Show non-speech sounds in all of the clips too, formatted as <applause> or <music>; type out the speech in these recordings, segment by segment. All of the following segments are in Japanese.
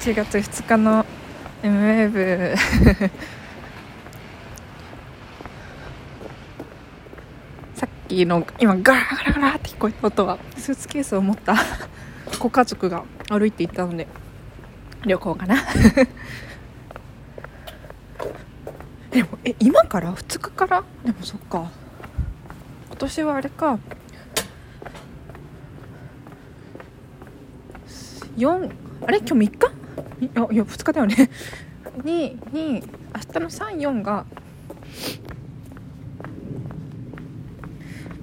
1月2日の m ウェーブ。<laughs> さっきの今ガラガラガラって聞こえた音はスーツケースを持った <laughs> ご家族が歩いていったので旅行かな。<laughs> でもえ今から？2日から？でもそっか。今年はあれか。4あれ？今日3日？いやいや2日だよね。<laughs> にに明日の34が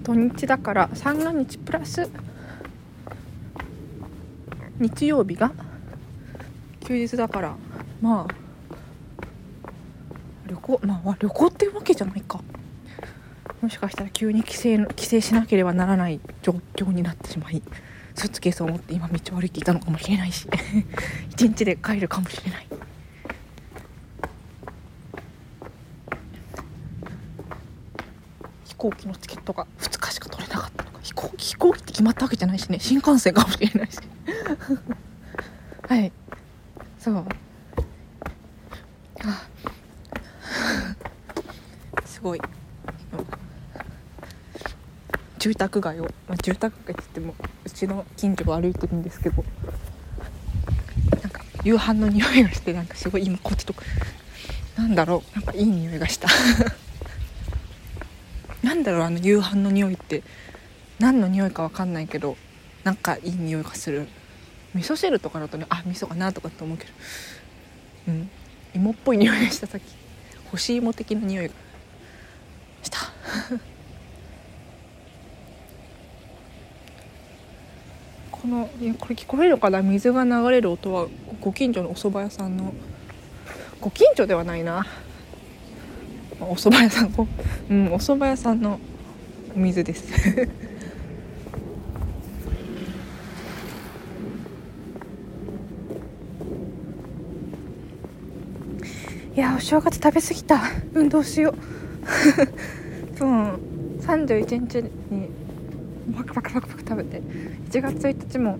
土日だから三が日プラス日曜日が休日だからまあ旅行まあ旅行っていうわけじゃないか。もしかしたら急に帰省帰省しなければならない状況になってしまい。スーツケースを持って今道を歩いていたのかもしれないし。<laughs> 一日で帰るかもしれない。飛行機のチケットが2日しか取れなかったのか。飛行機飛行機って決まったわけじゃないしね。新幹線かもしれないし。<laughs> はい。そう。あ。<laughs> すごい。住宅街を、まあ、住宅街って言ってもうちの近所を歩いてるんですけどなんか夕飯の匂いがしてなんかすごい今こっちとかなんだろうなんかいい匂いがした。<laughs> なんだろうあの夕飯の匂いって。何の匂いか分かんないけどなんかいい匂いがする。味噌汁とかだとねあ味噌かなとかって思うけど。うん。芋っぽい匂いがしたさっき干し芋的な匂いがした。このこれ聞こえるかな？水が流れる音はご近所のお蕎麦屋さんの。ご近所ではないな。お蕎麦屋さん <laughs> うんお蕎麦屋さんのお水です。<laughs> いやお正月食べ過ぎた。運動しよう。<laughs> そう。31日にパクパクパクパク食べて。1月1日も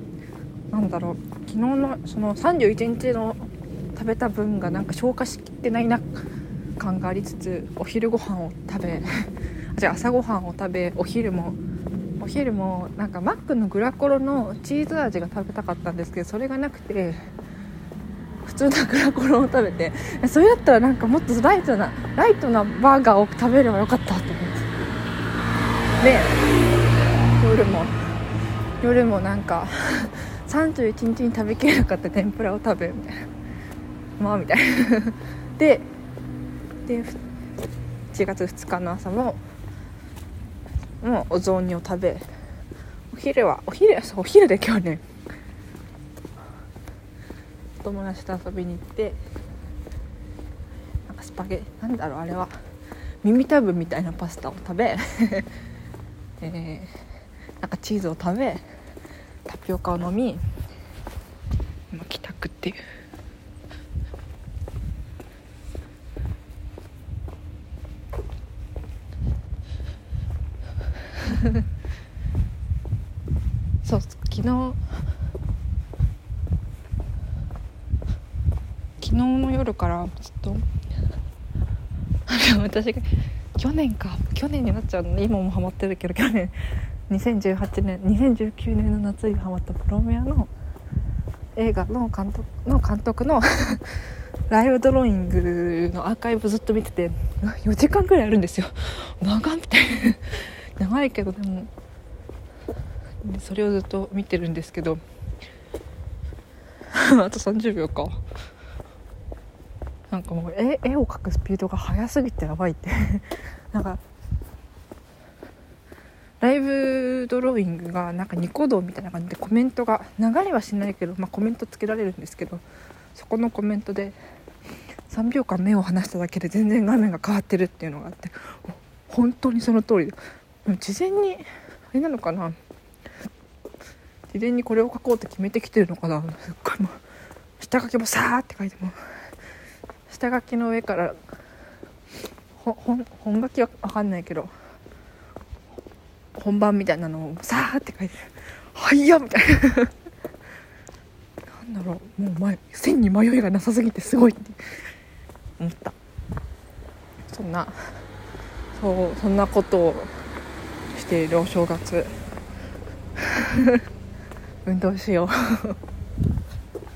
なんだろう昨日のその31日の食べた分がなんか消化しきってないな感がありつつお昼ご飯を食べじゃ <laughs> あ朝ごはんを食べお昼もお昼もなんかマックのグラコロのチーズ味が食べたかったんですけどそれがなくて普通のグラコロを食べてそれだったらなんかもっとライトなライトなバーガーを食べればよかったと思って。で夜も夜もなんか <laughs> 31日に食べきれなかった天ぷらを食べるみたいな。まあみたいなでで1月2日の朝ももうお雑煮を食べお昼はお昼そうお昼で今日ね友達と遊びに行ってなんかスパゲなんだろうあれは耳たぶみたいなパスタを食べ <laughs> えー、なんかチーズを食べタピオカを飲み今帰宅っていう。<laughs> そう昨日昨日の夜からずっと私が去年か去年になっちゃうの今もハマってるけど去年。2018年2019年の夏にハマったプロメアの映画の監督の監督のライブドローイングのアーカイブずっと見てて4時間くらいあるんですよ。長みたいな。長いけどでもそれをずっと見てるんですけど。<laughs> あと30秒か。なんかもう絵絵を描くスピードが速すぎてやばいって。<laughs> なんかライブドローイングがなんかニコ動みたいな感じでコメントが流れはしないけど、まあ、コメントつけられるんですけどそこのコメントで3秒間目を離しただけで全然画面が変わってるっていうのがあって本当にその通りだ事前にあれなのかな？事前にこれを書こうって決めてきてるのかな？すっごいもう下書きもさーって書いても下書きの上から本書きは分かんないけど本番みたいなのをさーって書いて「はいや!」みたいな。なんだろうもう前線に迷いがなさすぎてすごいって思った。そんなそうそんなことをしているお正月。<laughs> 運動しよう。